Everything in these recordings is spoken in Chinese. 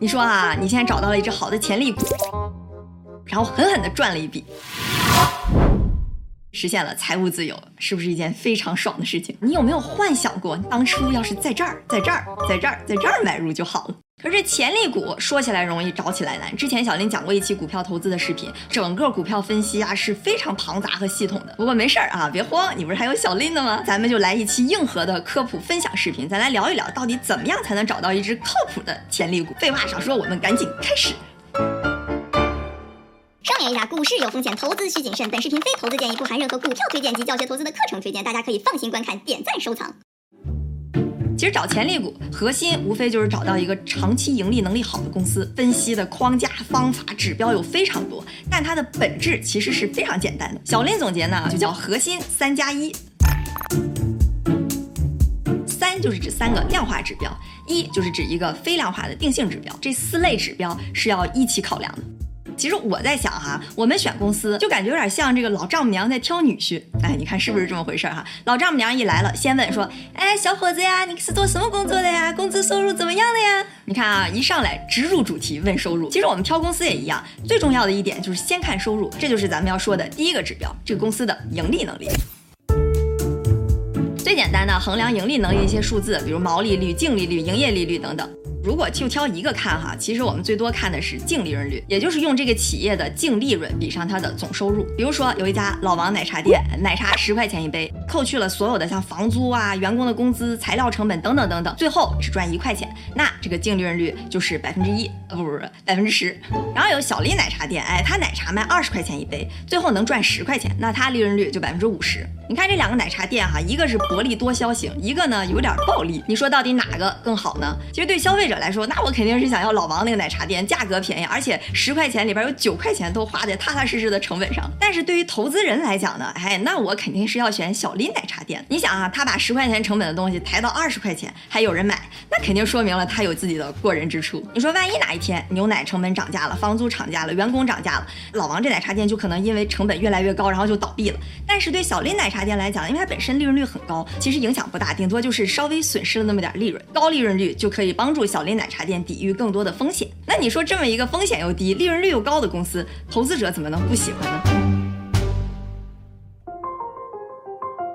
你说啊，你现在找到了一只好的潜力股，然后狠狠的赚了一笔。实现了财务自由，是不是一件非常爽的事情？你有没有幻想过，当初要是在这儿、在这儿、在这儿、在这儿买入就好了？可是潜力股说起来容易，找起来难。之前小林讲过一期股票投资的视频，整个股票分析啊是非常庞杂和系统的。不过没事儿啊，别慌，你不是还有小林的吗？咱们就来一期硬核的科普分享视频，咱来聊一聊，到底怎么样才能找到一只靠谱的潜力股？废话少说，我们赶紧开始。声明一下，股市有风险，投资需谨慎。本视频非投资建议，不含任何股票推荐及教学投资的课程推荐，大家可以放心观看，点赞收藏。其实找潜力股，核心无非就是找到一个长期盈利能力好的公司。分析的框架、方法、指标有非常多，但它的本质其实是非常简单的。小林总结呢，就叫核心三加一。三就是指三个量化指标，一就是指一个非量化的定性指标。这四类指标是要一起考量的。其实我在想哈，我们选公司就感觉有点像这个老丈母娘在挑女婿。哎，你看是不是这么回事哈？老丈母娘一来了，先问说：“哎，小伙子呀，你是做什么工作的呀？工资收入怎么样的呀？”你看啊，一上来直入主题问收入。其实我们挑公司也一样，最重要的一点就是先看收入，这就是咱们要说的第一个指标，这个公司的盈利能力。最简单的衡量盈利能力一些数字，比如毛利率、净利率、营业利率等等。如果就挑一个看哈，其实我们最多看的是净利润率，也就是用这个企业的净利润比上它的总收入。比如说有一家老王奶茶店，奶茶十块钱一杯，扣去了所有的像房租啊、员工的工资、材料成本等等等等，最后只赚一块钱，那这个净利润率就是百分之一，呃不不不，百分之十。然后有小丽奶茶店，哎，它奶茶卖二十块钱一杯，最后能赚十块钱，那它利润率就百分之五十。你看这两个奶茶店哈，一个是薄利多销型，一个呢有点暴利，你说到底哪个更好呢？其实对消费者来说，那我肯定是想要老王那个奶茶店，价格便宜，而且十块钱里边有九块钱都花在踏踏实实的成本上。但是对于投资人来讲呢，哎，那我肯定是要选小林奶茶店。你想啊，他把十块钱成本的东西抬到二十块钱，还有人买，那肯定说明了他有自己的过人之处。你说万一哪一天牛奶成本涨价了，房租涨价了，员工涨价了，老王这奶茶店就可能因为成本越来越高，然后就倒闭了。但是对小林奶茶店来讲，因为它本身利润率很高，其实影响不大，顶多就是稍微损失了那么点利润。高利润率就可以帮助小类奶茶店抵御更多的风险。那你说这么一个风险又低、利润率又高的公司，投资者怎么能不喜欢呢？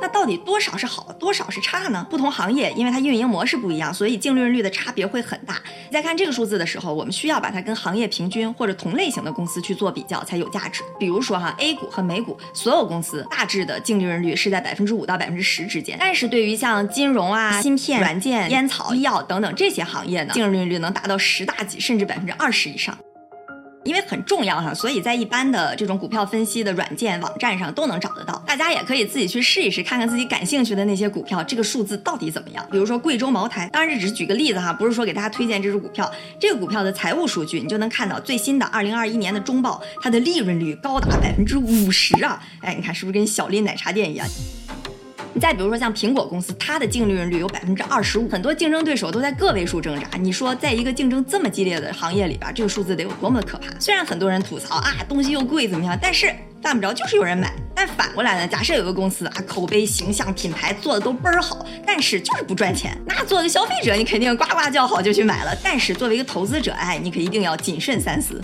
那到底多少是好，多少是差呢？不同行业因为它运营模式不一样，所以净利润率的差别会很大。在看这个数字的时候，我们需要把它跟行业平均或者同类型的公司去做比较才有价值。比如说哈，A 股和美股所有公司大致的净利润率是在百分之五到百分之十之间，但是对于像金融啊、芯片、软件、烟草、医药等等这些行业呢，净利润率能达到十大几甚至百分之二十以上。因为很重要哈，所以在一般的这种股票分析的软件网站上都能找得到。大家也可以自己去试一试，看看自己感兴趣的那些股票，这个数字到底怎么样。比如说贵州茅台，当然这只是举个例子哈，不是说给大家推荐这只股票。这个股票的财务数据，你就能看到最新的二零二一年的中报，它的利润率高达百分之五十啊！哎，你看是不是跟小丽奶茶店一样？你再比如说像苹果公司，它的净利润率有百分之二十五，很多竞争对手都在个位数挣扎。你说在一个竞争这么激烈的行业里边，这个数字得有多么的可怕？虽然很多人吐槽啊，东西又贵怎么样，但是犯不着就是有人买。但反过来呢，假设有个公司啊，口碑、形象、品牌做的都倍儿好，但是就是不赚钱，那作为消费者，你肯定呱呱叫好就去买了。但是作为一个投资者，哎，你可一定要谨慎三思。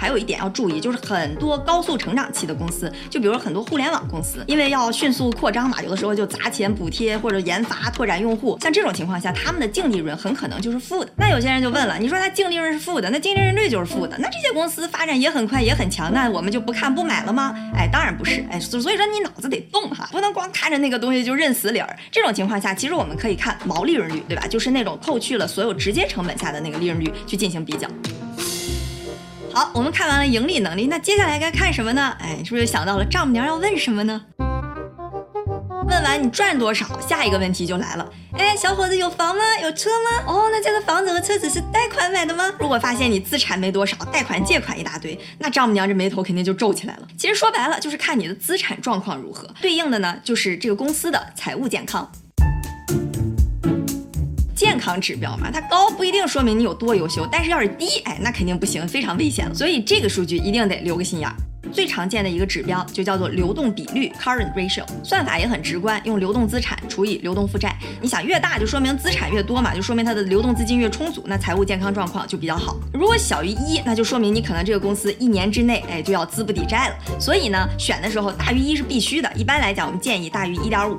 还有一点要注意，就是很多高速成长期的公司，就比如很多互联网公司，因为要迅速扩张嘛，有的时候就砸钱补贴或者研发拓展用户。像这种情况下，他们的净利润很可能就是负的。那有些人就问了，你说它净利润是负的，那净利润率就是负的，那这些公司发展也很快也很强，那我们就不看不买了吗？哎，当然不是，哎，所以说你脑子得动哈，不能光看着那个东西就认死理儿。这种情况下，其实我们可以看毛利润率，对吧？就是那种扣去了所有直接成本下的那个利润率去进行比较。好，我们看完了盈利能力，那接下来该看什么呢？哎，是不是想到了丈母娘要问什么呢？问完你赚多少，下一个问题就来了。哎，小伙子有房吗？有车吗？哦，那这个房子和车子是贷款买的吗？如果发现你资产没多少，贷款借款一大堆，那丈母娘这眉头肯定就皱起来了。其实说白了就是看你的资产状况如何，对应的呢就是这个公司的财务健康。健康指标嘛，它高不一定说明你有多优秀，但是要是低，哎，那肯定不行，非常危险了。所以这个数据一定得留个心眼儿。最常见的一个指标就叫做流动比率 （current ratio），算法也很直观，用流动资产除以流动负债。你想越大，就说明资产越多嘛，就说明它的流动资金越充足，那财务健康状况就比较好。如果小于一，那就说明你可能这个公司一年之内，哎，就要资不抵债了。所以呢，选的时候大于一是必须的。一般来讲，我们建议大于一点五。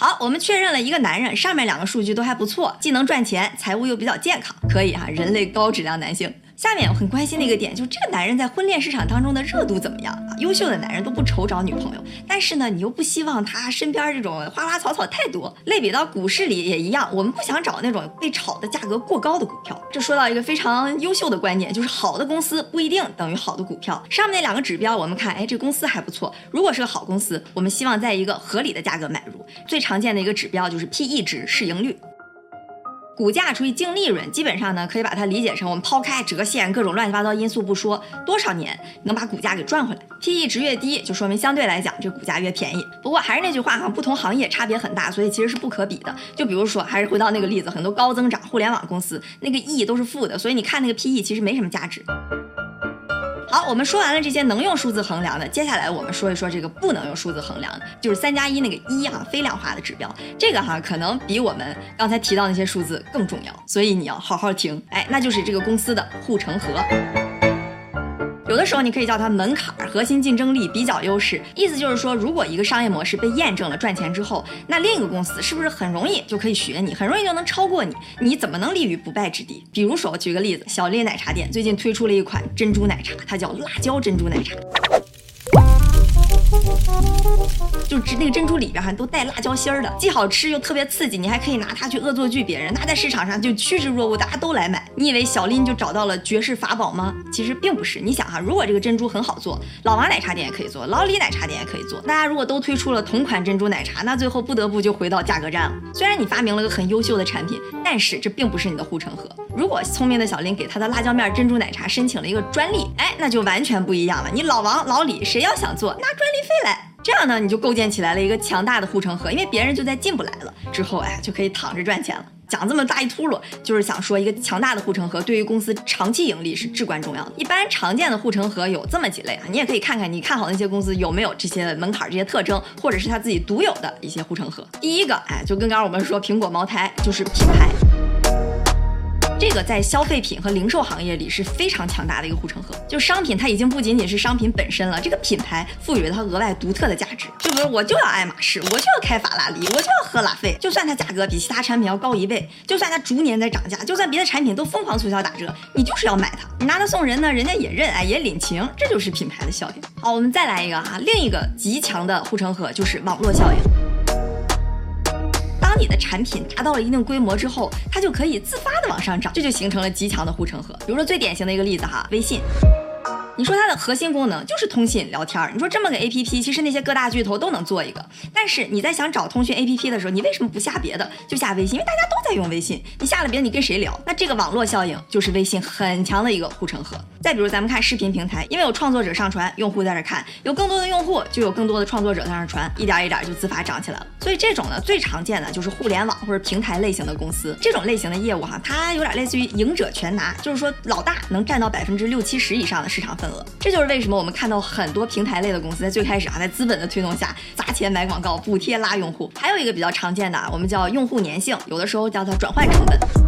好，我们确认了一个男人，上面两个数据都还不错，既能赚钱，财务又比较健康，可以哈，人类高质量男性。下面我很关心的一个点，就是这个男人在婚恋市场当中的热度怎么样啊？优秀的男人都不愁找女朋友，但是呢，你又不希望他身边这种花花草草太多。类比到股市里也一样，我们不想找那种被炒的价格过高的股票。这说到一个非常优秀的观点，就是好的公司不一定等于好的股票。上面那两个指标，我们看，哎，这公司还不错。如果是个好公司，我们希望在一个合理的价格买入。最常见的一个指标就是 P/E 值，市盈率。股价除以净利润，基本上呢可以把它理解成我们抛开折现各种乱七八糟因素不说，多少年能把股价给赚回来？P/E 值越低，就说明相对来讲这股价越便宜。不过还是那句话哈，不同行业差别很大，所以其实是不可比的。就比如说，还是回到那个例子，很多高增长互联网公司那个 E 都是负的，所以你看那个 P/E 其实没什么价值。好，我们说完了这些能用数字衡量的，接下来我们说一说这个不能用数字衡量的，就是三加一那个一啊，非量化的指标。这个哈可能比我们刚才提到那些数字更重要，所以你要好好听。哎，那就是这个公司的护城河。有的时候你可以叫它门槛、核心竞争力、比较优势，意思就是说，如果一个商业模式被验证了赚钱之后，那另一个公司是不是很容易就可以学你，很容易就能超过你？你怎么能立于不败之地？比如说，举个例子，小丽奶茶店最近推出了一款珍珠奶茶，它叫辣椒珍珠奶茶。是那个珍珠里边哈都带辣椒芯儿的，既好吃又特别刺激，你还可以拿它去恶作剧别人，那在市场上就趋之若鹜，大家都来买。你以为小林就找到了绝世法宝吗？其实并不是。你想哈，如果这个珍珠很好做，老王奶茶店也可以做，老李奶茶店也可以做，大家如果都推出了同款珍珠奶茶，那最后不得不就回到价格战了。虽然你发明了个很优秀的产品，但是这并不是你的护城河。如果聪明的小林给他的辣椒面珍珠奶茶申请了一个专利，哎，那就完全不一样了。你老王、老李谁要想做，拿专利费来。这样呢，你就构建起来了一个强大的护城河，因为别人就在进不来了，之后哎就可以躺着赚钱了。讲这么大一秃噜，就是想说一个强大的护城河对于公司长期盈利是至关重要的。一般常见的护城河有这么几类啊，你也可以看看你看好那些公司有没有这些门槛、这些特征，或者是他自己独有的一些护城河。第一个，哎，就跟刚刚我们说苹果、茅台，就是品牌。这个在消费品和零售行业里是非常强大的一个护城河。就商品，它已经不仅仅是商品本身了，这个品牌赋予了它额外独特的价值。就比如我就要爱马仕，我就要开法拉利，我就要喝拉菲，就算它价格比其他产品要高一倍，就算它逐年在涨价，就算别的产品都疯狂促销打折，你就是要买它。你拿它送人呢，人家也认，哎，也领情，这就是品牌的效应。好，我们再来一个哈，另一个极强的护城河就是网络效应。你的产品达到了一定规模之后，它就可以自发的往上涨，这就形成了极强的护城河。比如说最典型的一个例子哈，微信。你说它的核心功能就是通信聊天儿，你说这么个 A P P，其实那些各大巨头都能做一个。但是你在想找通讯 A P P 的时候，你为什么不下别的，就下微信？因为大家都在用微信，你下了别的，你跟谁聊？那这个网络效应就是微信很强的一个护城河。再比如咱们看视频平台，因为有创作者上传，用户在这看，有更多的用户就有更多的创作者在那传，一点一点就自发涨起来了。所以这种呢，最常见的就是互联网或者平台类型的公司，这种类型的业务哈，它有点类似于赢者全拿，就是说老大能占到百分之六七十以上的市场份额。这就是为什么我们看到很多平台类的公司在最开始啊，在资本的推动下砸钱买广告、补贴拉用户。还有一个比较常见的啊，我们叫用户粘性，有的时候叫它转换成本。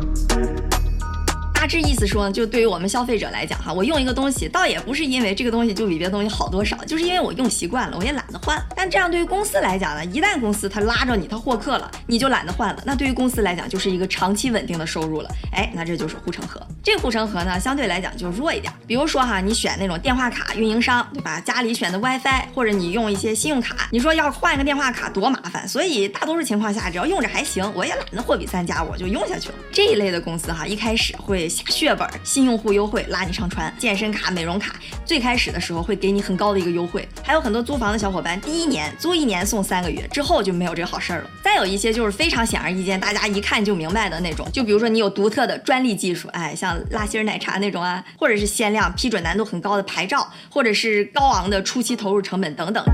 大致意思说呢，就对于我们消费者来讲哈，我用一个东西，倒也不是因为这个东西就比别的东西好多少，就是因为我用习惯了，我也懒得换。但这样对于公司来讲呢，一旦公司它拉着你，它获客了，你就懒得换了。那对于公司来讲，就是一个长期稳定的收入了。哎，那这就是护城河。这护城河呢，相对来讲就弱一点。比如说哈，你选那种电话卡运营商，对吧？家里选的 WiFi，或者你用一些信用卡，你说要换一个电话卡多麻烦。所以大多数情况下，只要用着还行，我也懒得货比三家，我就用下去了。这一类的公司哈，一开始会血本。新用户优惠拉你上船，健身卡、美容卡，最开始的时候会给你很高的一个优惠。还有很多租房的小伙伴，第一年租一年送三个月，之后就没有这好事儿了。再有一些就是非常显而易见，大家一看就明白的那种，就比如说你有独特的专利技术，哎，像拉心奶茶那种啊，或者是限量、批准难度很高的牌照，或者是高昂的初期投入成本等等。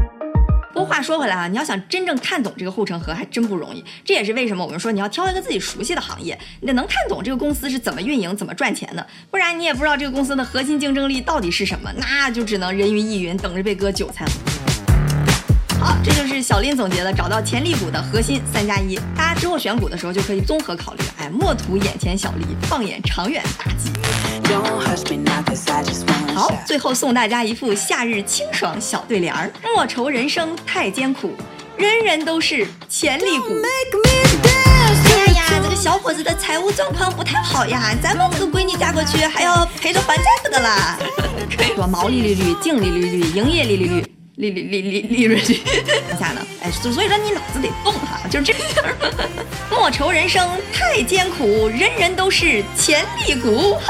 不过话说回来啊，你要想真正看懂这个护城河，还真不容易。这也是为什么我们说你要挑一个自己熟悉的行业，你得能看懂这个公司是怎么运营、怎么赚钱的，不然你也不知道这个公司的核心竞争力到底是什么，那就只能人云亦云，等着被割韭菜了。好，这就是小林总结的找到潜力股的核心三加一。大家之后选股的时候就可以综合考虑，哎，莫图眼前小利，放眼长远大计。好，最后送大家一副夏日清爽小对联儿：莫愁人生太艰苦，人人都是潜力股。哎呀呀，这个小伙子的财务状况不太好呀，咱们这个闺女嫁过去还要陪着还债不得啦。可以说毛利率率、净利率率、营业利率率。利利利利利润率下呢？哎，所所以说你脑子得动哈，就是这样。莫愁人生太艰苦，人人都是潜力股。